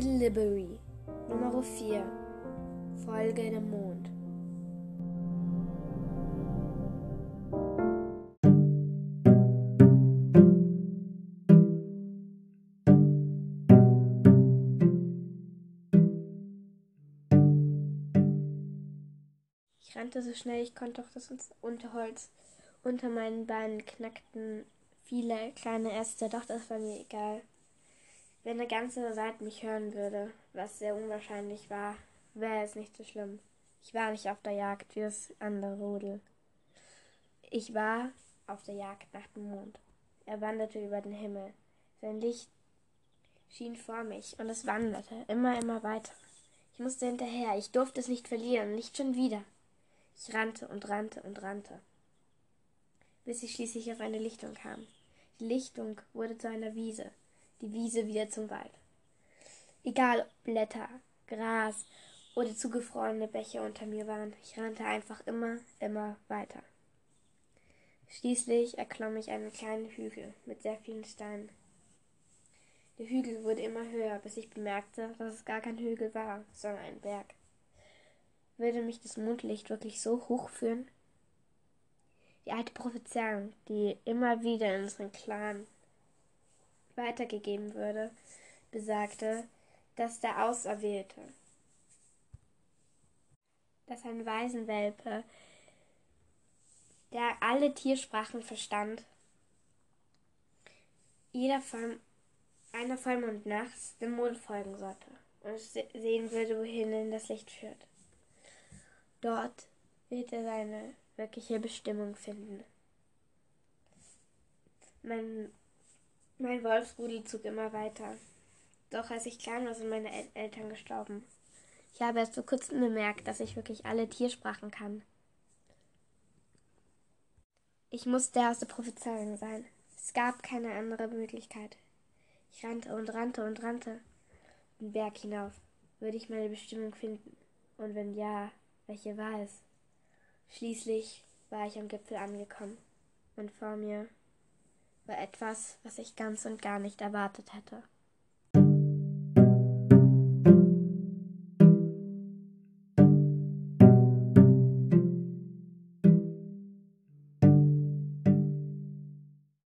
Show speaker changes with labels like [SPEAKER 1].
[SPEAKER 1] Liberty Nummer 4 Folge dem Mond. Ich rannte so schnell ich konnte, doch das Unterholz unter meinen Beinen knackten viele kleine Äste, doch das war mir egal. Wenn der ganze Wald mich hören würde, was sehr unwahrscheinlich war, wäre es nicht so schlimm. Ich war nicht auf der Jagd wie das andere Rudel. Ich war auf der Jagd nach dem Mond. Er wanderte über den Himmel. Sein Licht schien vor mich und es wanderte immer, immer weiter. Ich musste hinterher. Ich durfte es nicht verlieren, nicht schon wieder. Ich rannte und rannte und rannte, bis ich schließlich auf eine Lichtung kam. Die Lichtung wurde zu einer Wiese die Wiese wieder zum Wald. Egal ob Blätter, Gras oder zugefrorene Bäche unter mir waren, ich rannte einfach immer, immer weiter. Schließlich erklomm ich einen kleinen Hügel mit sehr vielen Steinen. Der Hügel wurde immer höher, bis ich bemerkte, dass es gar kein Hügel war, sondern ein Berg. Würde mich das Mondlicht wirklich so hoch führen? Die alte Prophezeiung, die immer wieder in unseren Clan weitergegeben würde, besagte, dass der Auserwählte, dass ein Waisenwelpe, der alle Tiersprachen verstand, jeder Voll, einer Vollmond nachts dem Mond folgen sollte und sehen würde, wohin das Licht führt. Dort wird er seine wirkliche Bestimmung finden. Mein mein Wolfsrudel zog immer weiter. Doch als ich klein war, sind meine El Eltern gestorben. Ich habe erst vor kurzem bemerkt, dass ich wirklich alle Tiersprachen kann. Ich musste aus der Prophezeiung sein. Es gab keine andere Möglichkeit. Ich rannte und rannte und rannte den Berg hinauf. Würde ich meine Bestimmung finden? Und wenn ja, welche war es? Schließlich war ich am Gipfel angekommen und vor mir war etwas, was ich ganz und gar nicht erwartet hätte.